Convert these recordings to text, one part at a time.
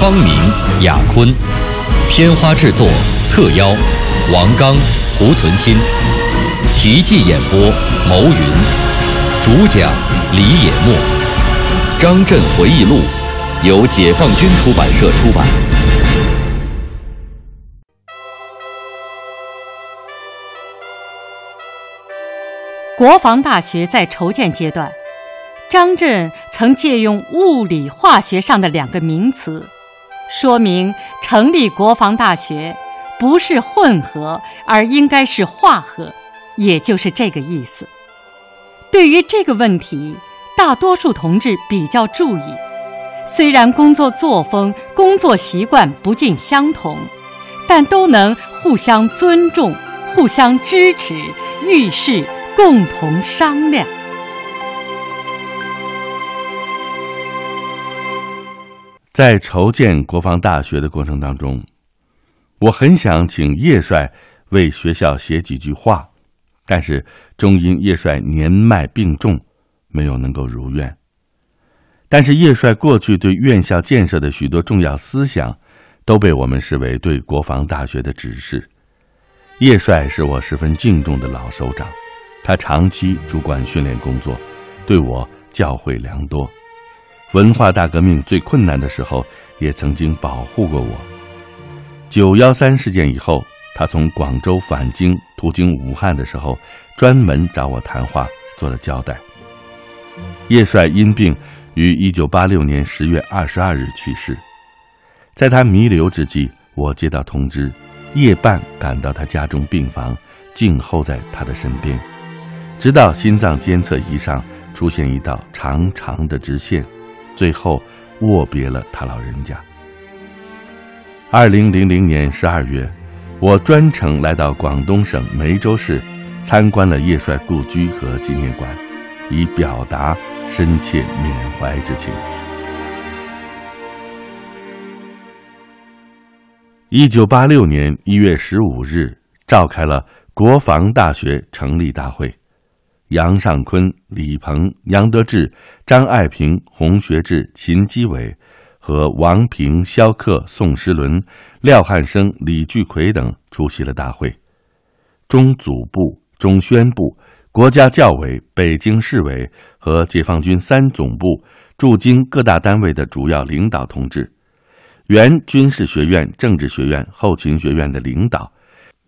方明、雅坤，片花制作特邀王刚、胡存新，题记演播牟云，主讲李野墨，《张震回忆录》由解放军出版社出版。国防大学在筹建阶段，张震曾借用物理化学上的两个名词，说明成立国防大学不是混合，而应该是化合，也就是这个意思。对于这个问题，大多数同志比较注意，虽然工作作风、工作习惯不尽相同，但都能互相尊重、互相支持，遇事。共同商量。在筹建国防大学的过程当中，我很想请叶帅为学校写几句话，但是终因叶帅年迈病重，没有能够如愿。但是叶帅过去对院校建设的许多重要思想，都被我们视为对国防大学的指示。叶帅是我十分敬重的老首长。他长期主管训练工作，对我教诲良多。文化大革命最困难的时候，也曾经保护过我。九幺三事件以后，他从广州返京途经武汉的时候，专门找我谈话，做了交代。叶帅因病于一九八六年十月二十二日去世，在他弥留之际，我接到通知，夜半赶到他家中病房，静候在他的身边。直到心脏监测仪上出现一道长长的直线，最后握别了他老人家。二零零零年十二月，我专程来到广东省梅州市，参观了叶帅故居和纪念馆，以表达深切缅怀之情。一九八六年一月十五日，召开了国防大学成立大会。杨尚昆、李鹏、杨得志、张爱萍、洪学智、秦基伟和王平、肖克、宋时轮、廖汉生、李聚奎等出席了大会。中组部、中宣部、国家教委、北京市委和解放军三总部驻京各大单位的主要领导同志，原军事学院、政治学院、后勤学院的领导。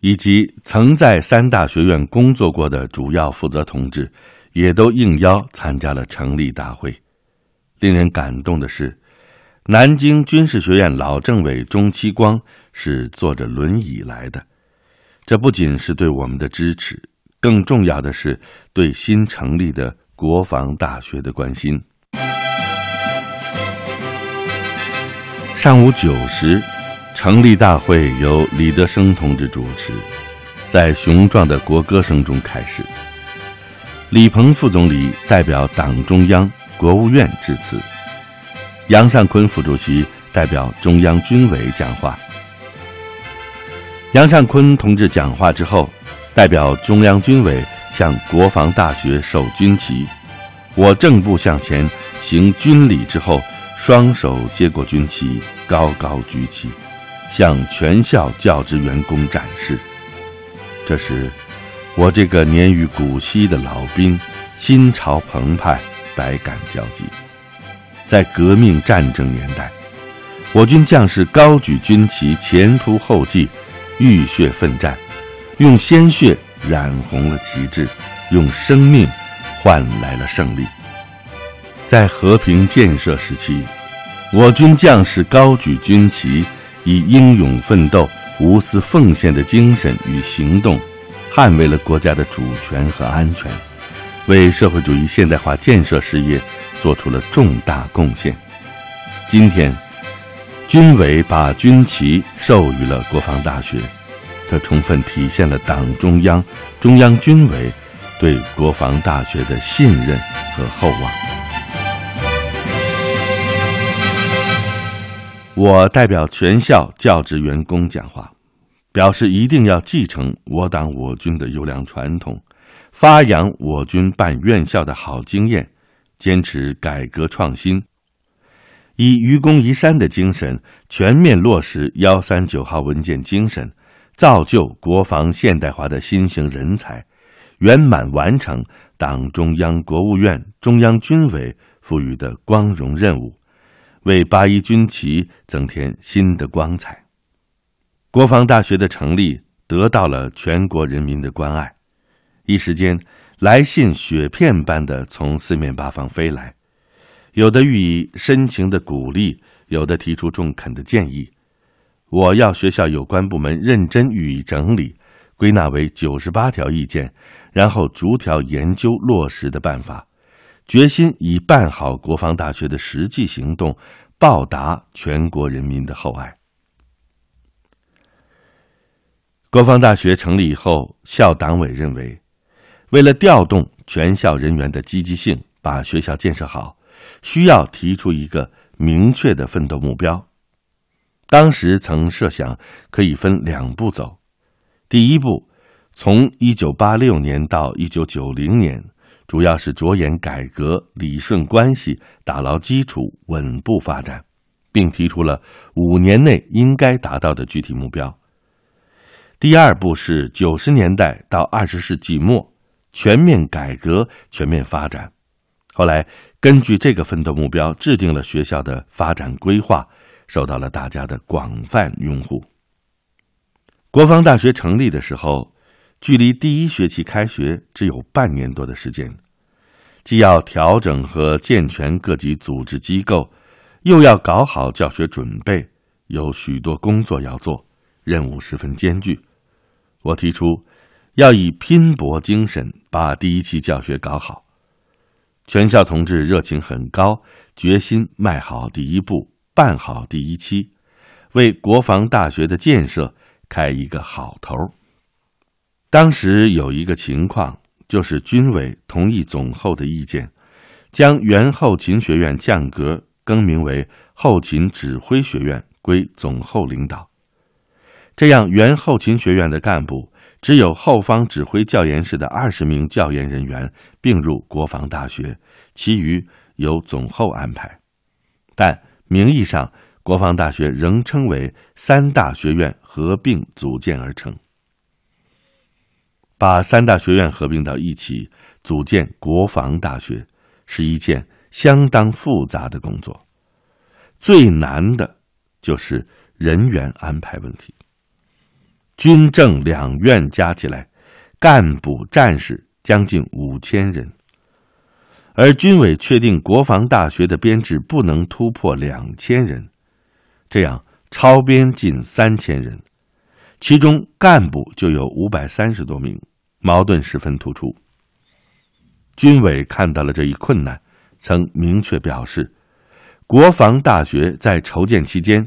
以及曾在三大学院工作过的主要负责同志，也都应邀参加了成立大会。令人感动的是，南京军事学院老政委钟期光是坐着轮椅来的。这不仅是对我们的支持，更重要的是对新成立的国防大学的关心。上午九时。成立大会由李德生同志主持，在雄壮的国歌声中开始。李鹏副总理代表党中央、国务院致辞，杨尚昆副主席代表中央军委讲话。杨尚昆同志讲话之后，代表中央军委向国防大学授军旗。我正步向前行军礼之后，双手接过军旗，高高举起。向全校教职员工展示。这时，我这个年逾古稀的老兵心潮澎湃，百感交集。在革命战争年代，我军将士高举军旗，前仆后继，浴血奋战，用鲜血染红了旗帜，用生命换来了胜利。在和平建设时期，我军将士高举军旗。以英勇奋斗、无私奉献的精神与行动，捍卫了国家的主权和安全，为社会主义现代化建设事业做出了重大贡献。今天，军委把军旗授予了国防大学，这充分体现了党中央、中央军委对国防大学的信任和厚望。我代表全校教职员工讲话，表示一定要继承我党我军的优良传统，发扬我军办院校的好经验，坚持改革创新。以愚公移山的精神，全面落实“幺三九号”文件精神，造就国防现代化的新型人才，圆满完成党中央、国务院、中央军委赋予的光荣任务，为八一军旗增添新的光彩。国防大学的成立得到了全国人民的关爱，一时间来信雪片般的从四面八方飞来。有的予以深情的鼓励，有的提出中肯的建议。我要学校有关部门认真予以整理，归纳为九十八条意见，然后逐条研究落实的办法，决心以办好国防大学的实际行动，报答全国人民的厚爱。国防大学成立以后，校党委认为，为了调动全校人员的积极性，把学校建设好。需要提出一个明确的奋斗目标。当时曾设想可以分两步走：第一步，从一九八六年到一九九零年，主要是着眼改革、理顺关系、打牢基础、稳步发展，并提出了五年内应该达到的具体目标；第二步是九十年代到二十世纪末，全面改革、全面发展。后来。根据这个奋斗目标，制定了学校的发展规划，受到了大家的广泛拥护。国防大学成立的时候，距离第一学期开学只有半年多的时间，既要调整和健全各级组织机构，又要搞好教学准备，有许多工作要做，任务十分艰巨。我提出，要以拼搏精神把第一期教学搞好。全校同志热情很高，决心迈好第一步，办好第一期，为国防大学的建设开一个好头。当时有一个情况，就是军委同意总后的意见，将原后勤学院降格，更名为后勤指挥学院，归总后领导。这样，原后勤学院的干部。只有后方指挥教研室的二十名教研人员并入国防大学，其余由总后安排。但名义上，国防大学仍称为三大学院合并组建而成。把三大学院合并到一起，组建国防大学，是一件相当复杂的工作。最难的就是人员安排问题。军政两院加起来，干部战士将近五千人，而军委确定国防大学的编制不能突破两千人，这样超编近三千人，其中干部就有五百三十多名，矛盾十分突出。军委看到了这一困难，曾明确表示，国防大学在筹建期间。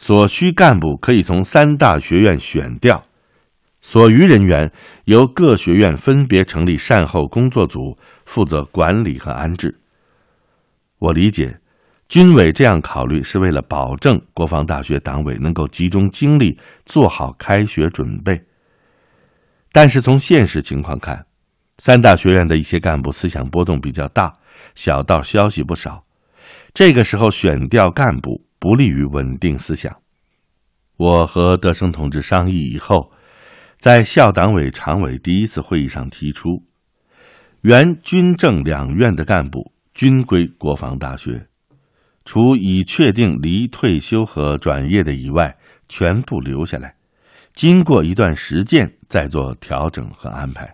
所需干部可以从三大学院选调，所余人员由各学院分别成立善后工作组，负责管理和安置。我理解，军委这样考虑是为了保证国防大学党委能够集中精力做好开学准备。但是从现实情况看，三大学院的一些干部思想波动比较大，小道消息不少。这个时候选调干部。不利于稳定思想。我和德生同志商议以后，在校党委常委第一次会议上提出，原军政两院的干部均归国防大学，除已确定离退休和转业的以外，全部留下来。经过一段实践，再做调整和安排。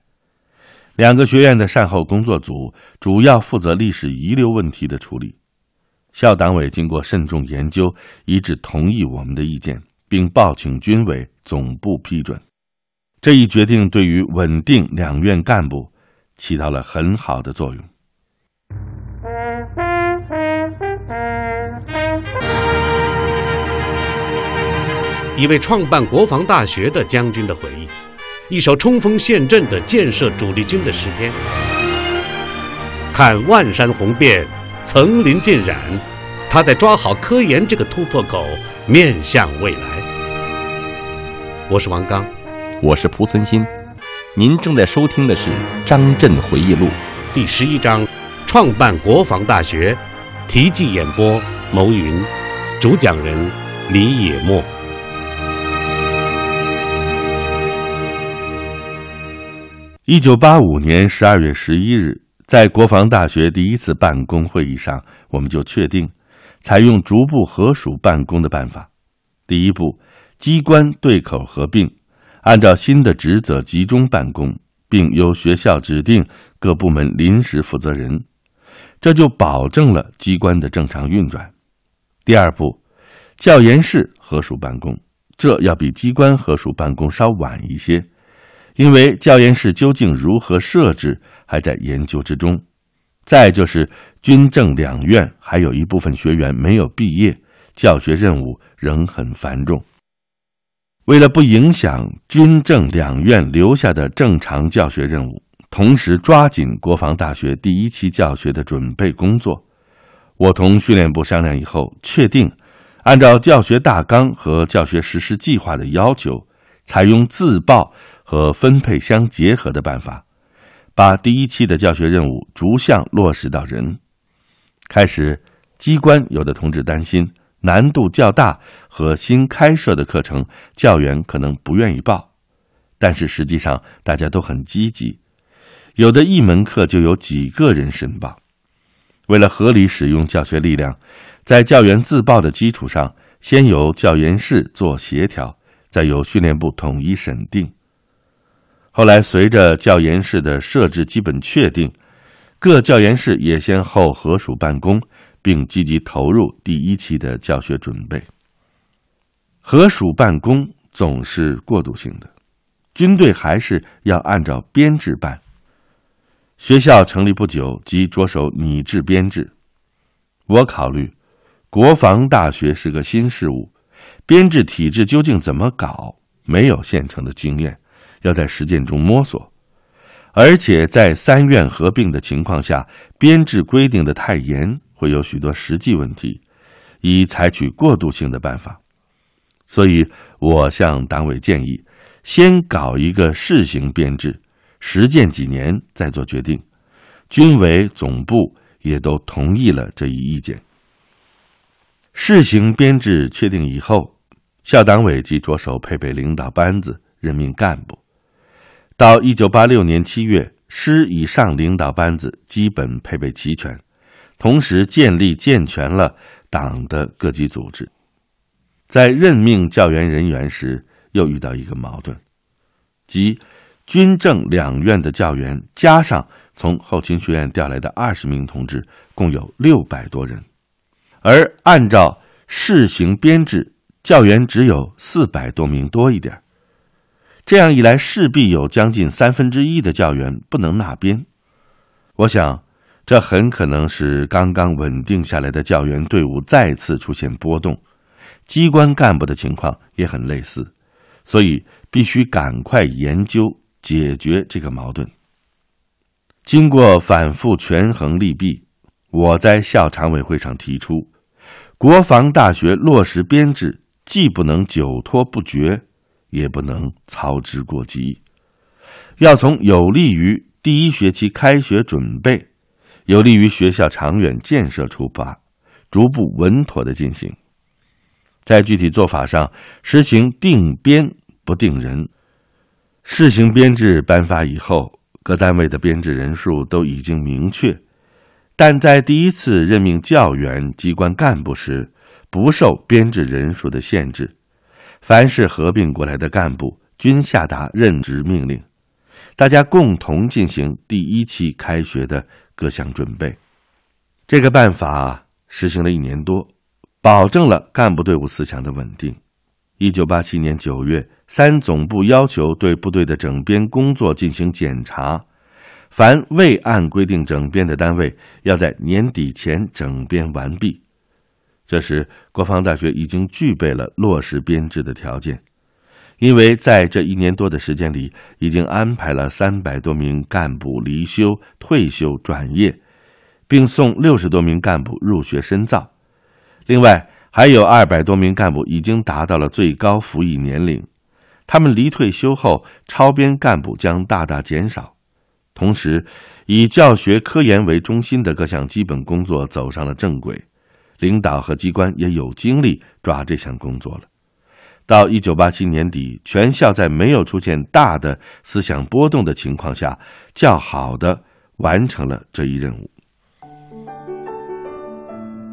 两个学院的善后工作组主要负责历史遗留问题的处理。校党委经过慎重研究，一致同意我们的意见，并报请军委总部批准。这一决定对于稳定两院干部起到了很好的作用。一位创办国防大学的将军的回忆，一首冲锋陷阵的建设主力军的诗篇。看万山红遍，层林尽染，他在抓好科研这个突破口，面向未来。我是王刚，我是蒲存昕，您正在收听的是《张震回忆录》第十一章：创办国防大学。题记演播：牟云，主讲人李野墨。一九八五年十二月十一日，在国防大学第一次办公会议上，我们就确定采用逐步合署办公的办法。第一步，机关对口合并，按照新的职责集中办公，并由学校指定各部门临时负责人，这就保证了机关的正常运转。第二步，教研室合署办公，这要比机关合署办公稍晚一些。因为教研室究竟如何设置还在研究之中，再就是军政两院还有一部分学员没有毕业，教学任务仍很繁重。为了不影响军政两院留下的正常教学任务，同时抓紧国防大学第一期教学的准备工作，我同训练部商量以后，确定按照教学大纲和教学实施计划的要求，采用自报。和分配相结合的办法，把第一期的教学任务逐项落实到人。开始，机关有的同志担心难度较大和新开设的课程，教员可能不愿意报。但是实际上大家都很积极，有的一门课就有几个人申报。为了合理使用教学力量，在教员自报的基础上，先由教研室做协调，再由训练部统一审定。后来，随着教研室的设置基本确定，各教研室也先后合署办公，并积极投入第一期的教学准备。合署办公总是过渡性的，军队还是要按照编制办。学校成立不久，即着手拟制编制。我考虑，国防大学是个新事物，编制体制究竟怎么搞，没有现成的经验。要在实践中摸索，而且在三院合并的情况下，编制规定的太严，会有许多实际问题，以采取过渡性的办法。所以，我向党委建议，先搞一个试行编制，实践几年再做决定。军委总部也都同意了这一意见。试行编制确定以后，校党委即着手配备领导班子，任命干部。到一九八六年七月，师以上领导班子基本配备齐全，同时建立健全了党的各级组织。在任命教员人员时，又遇到一个矛盾，即军政两院的教员加上从后勤学院调来的二十名同志，共有六百多人，而按照试行编制，教员只有四百多名多一点。这样一来，势必有将近三分之一的教员不能纳编。我想，这很可能是刚刚稳定下来的教员队伍再次出现波动。机关干部的情况也很类似，所以必须赶快研究解决这个矛盾。经过反复权衡利弊，我在校常委会上提出，国防大学落实编制，既不能久拖不决。也不能操之过急，要从有利于第一学期开学准备、有利于学校长远建设出发，逐步稳妥的进行。在具体做法上，实行定编不定人。试行编制颁发以后，各单位的编制人数都已经明确，但在第一次任命教员、机关干部时，不受编制人数的限制。凡是合并过来的干部，均下达任职命令，大家共同进行第一期开学的各项准备。这个办法实行了一年多，保证了干部队伍思想的稳定。一九八七年九月，三总部要求对部队的整编工作进行检查，凡未按规定整编的单位，要在年底前整编完毕。这时，国防大学已经具备了落实编制的条件，因为在这一年多的时间里，已经安排了三百多名干部离休、退休、转业，并送六十多名干部入学深造。另外，还有二百多名干部已经达到了最高服役年龄，他们离退休后，超编干部将大大减少。同时，以教学科研为中心的各项基本工作走上了正轨。领导和机关也有精力抓这项工作了。到一九八七年底，全校在没有出现大的思想波动的情况下，较好的完成了这一任务。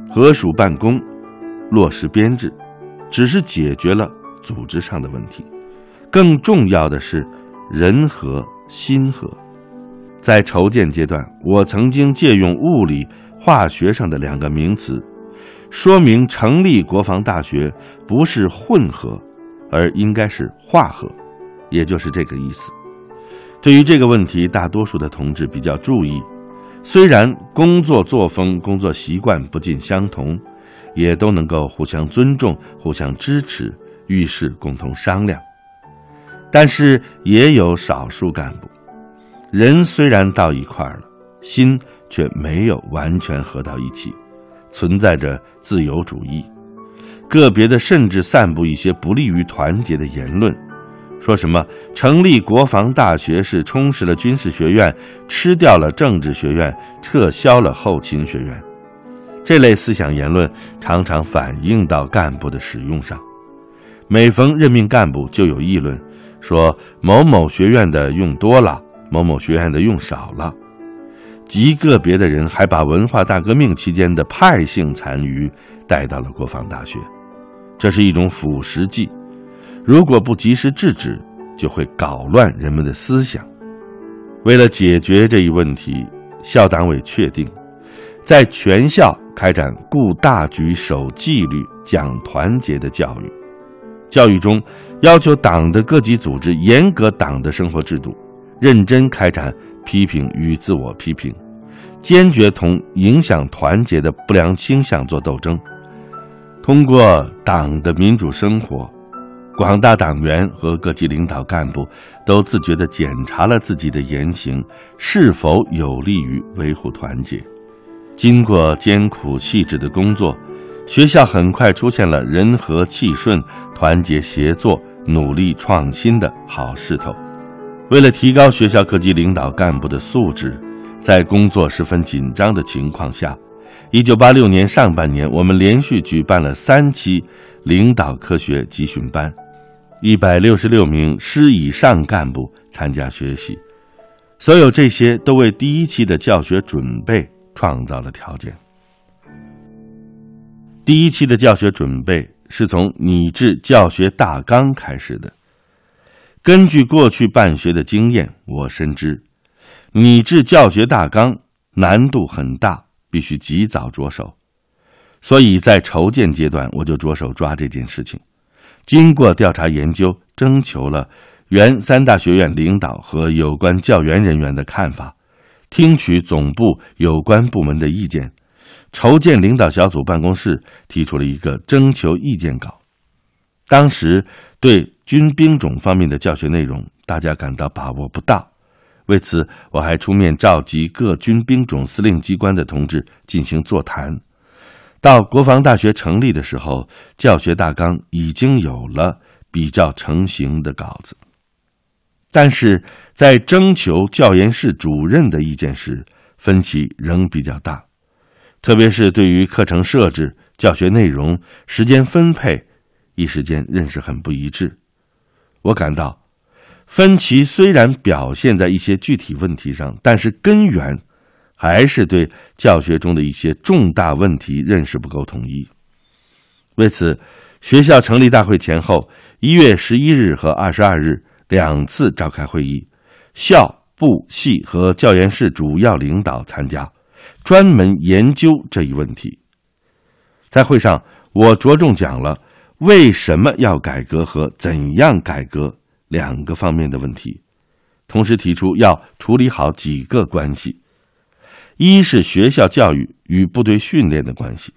合署办公，落实编制，只是解决了组织上的问题，更重要的是人和心和。在筹建阶段，我曾经借用物理、化学上的两个名词。说明成立国防大学不是混合，而应该是化合，也就是这个意思。对于这个问题，大多数的同志比较注意。虽然工作作风、工作习惯不尽相同，也都能够互相尊重、互相支持，遇事共同商量。但是也有少数干部，人虽然到一块儿了，心却没有完全合到一起。存在着自由主义，个别的甚至散布一些不利于团结的言论，说什么成立国防大学是充实了军事学院，吃掉了政治学院，撤销了后勤学院。这类思想言论常常反映到干部的使用上，每逢任命干部就有议论，说某某学院的用多了，某某学院的用少了。极个别的人还把文化大革命期间的派性残余带到了国防大学，这是一种腐蚀剂。如果不及时制止，就会搞乱人们的思想。为了解决这一问题，校党委确定，在全校开展顾大局、守纪律、讲团结的教育。教育中要求党的各级组织严格党的生活制度，认真开展。批评与自我批评，坚决同影响团结的不良倾向做斗争。通过党的民主生活，广大党员和各级领导干部都自觉地检查了自己的言行是否有利于维护团结。经过艰苦细致的工作，学校很快出现了人和气顺、团结协作、努力创新的好势头。为了提高学校各级领导干部的素质，在工作十分紧张的情况下，一九八六年上半年，我们连续举办了三期领导科学集训班，一百六十六名师以上干部参加学习。所有这些都为第一期的教学准备创造了条件。第一期的教学准备是从拟制教学大纲开始的。根据过去办学的经验，我深知拟制教学大纲难度很大，必须及早着手。所以在筹建阶段，我就着手抓这件事情。经过调查研究，征求了原三大学院领导和有关教员人员的看法，听取总部有关部门的意见，筹建领导小组办公室提出了一个征求意见稿。当时对。军兵种方面的教学内容，大家感到把握不到。为此，我还出面召集各军兵种司令机关的同志进行座谈。到国防大学成立的时候，教学大纲已经有了比较成型的稿子。但是在征求教研室主任的意见时，分歧仍比较大，特别是对于课程设置、教学内容、时间分配，一时间认识很不一致。我感到，分歧虽然表现在一些具体问题上，但是根源还是对教学中的一些重大问题认识不够统一。为此，学校成立大会前后一月十一日和二十二日两次召开会议，校部系和教研室主要领导参加，专门研究这一问题。在会上，我着重讲了。为什么要改革和怎样改革两个方面的问题，同时提出要处理好几个关系：一是学校教育与部队训练的关系；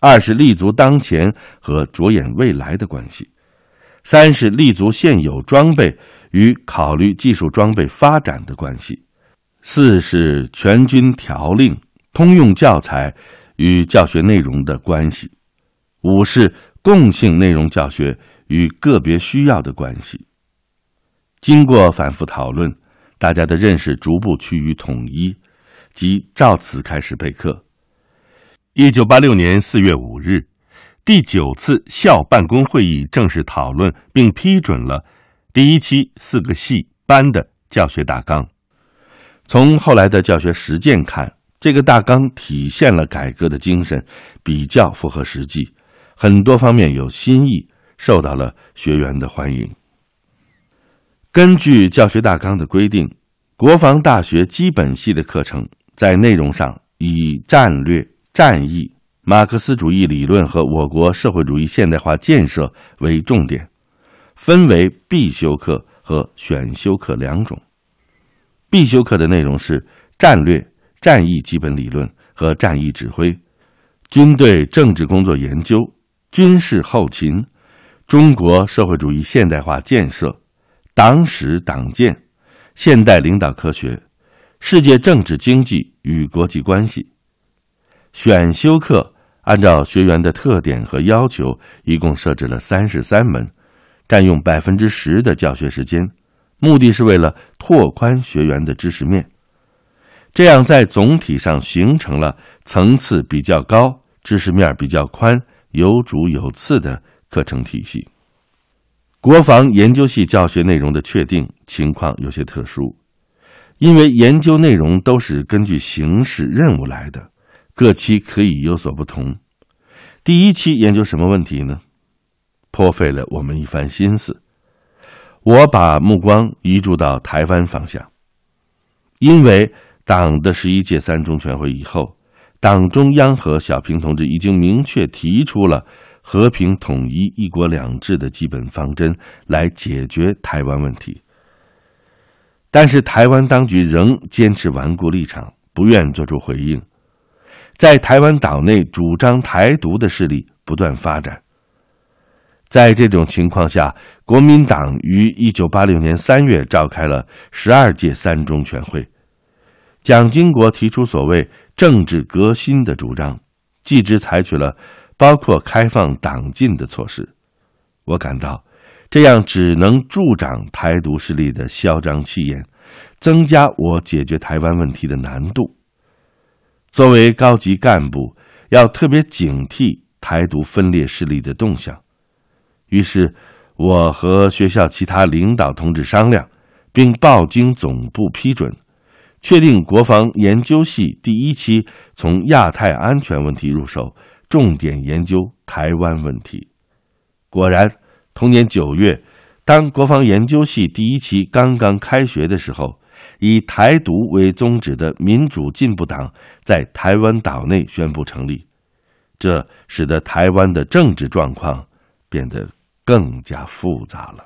二是立足当前和着眼未来的关系；三是立足现有装备与考虑技术装备发展的关系；四是全军条令、通用教材与教学内容的关系；五是共性内容教学与个别需要的关系。经过反复讨论，大家的认识逐步趋于统一，即照此开始备课。一九八六年四月五日，第九次校办公会议正式讨论并批准了第一期四个系班的教学大纲。从后来的教学实践看，这个大纲体现了改革的精神，比较符合实际，很多方面有新意，受到了学员的欢迎。根据教学大纲的规定，国防大学基本系的课程在内容上以战略。战役、马克思主义理论和我国社会主义现代化建设为重点，分为必修课和选修课两种。必修课的内容是战略、战役基本理论和战役指挥、军队政治工作研究、军事后勤、中国社会主义现代化建设、党史党建、现代领导科学、世界政治经济与国际关系。选修课按照学员的特点和要求，一共设置了三十三门，占用百分之十的教学时间，目的是为了拓宽学员的知识面，这样在总体上形成了层次比较高、知识面比较宽、有主有次的课程体系。国防研究系教学内容的确定情况有些特殊，因为研究内容都是根据形式任务来的。各期可以有所不同。第一期研究什么问题呢？颇费了我们一番心思。我把目光移注到台湾方向，因为党的十一届三中全会以后，党中央和小平同志已经明确提出了和平统一、一国两制的基本方针，来解决台湾问题。但是台湾当局仍坚持顽固立场，不愿作出回应。在台湾岛内主张台独的势力不断发展。在这种情况下，国民党于一九八六年三月召开了十二届三中全会。蒋经国提出所谓政治革新的主张，继之采取了包括开放党禁的措施。我感到，这样只能助长台独势力的嚣张气焰，增加我解决台湾问题的难度。作为高级干部，要特别警惕台独分裂势力的动向。于是，我和学校其他领导同志商量，并报经总部批准，确定国防研究系第一期从亚太安全问题入手，重点研究台湾问题。果然，同年九月，当国防研究系第一期刚刚开学的时候。以台独为宗旨的民主进步党在台湾岛内宣布成立，这使得台湾的政治状况变得更加复杂了。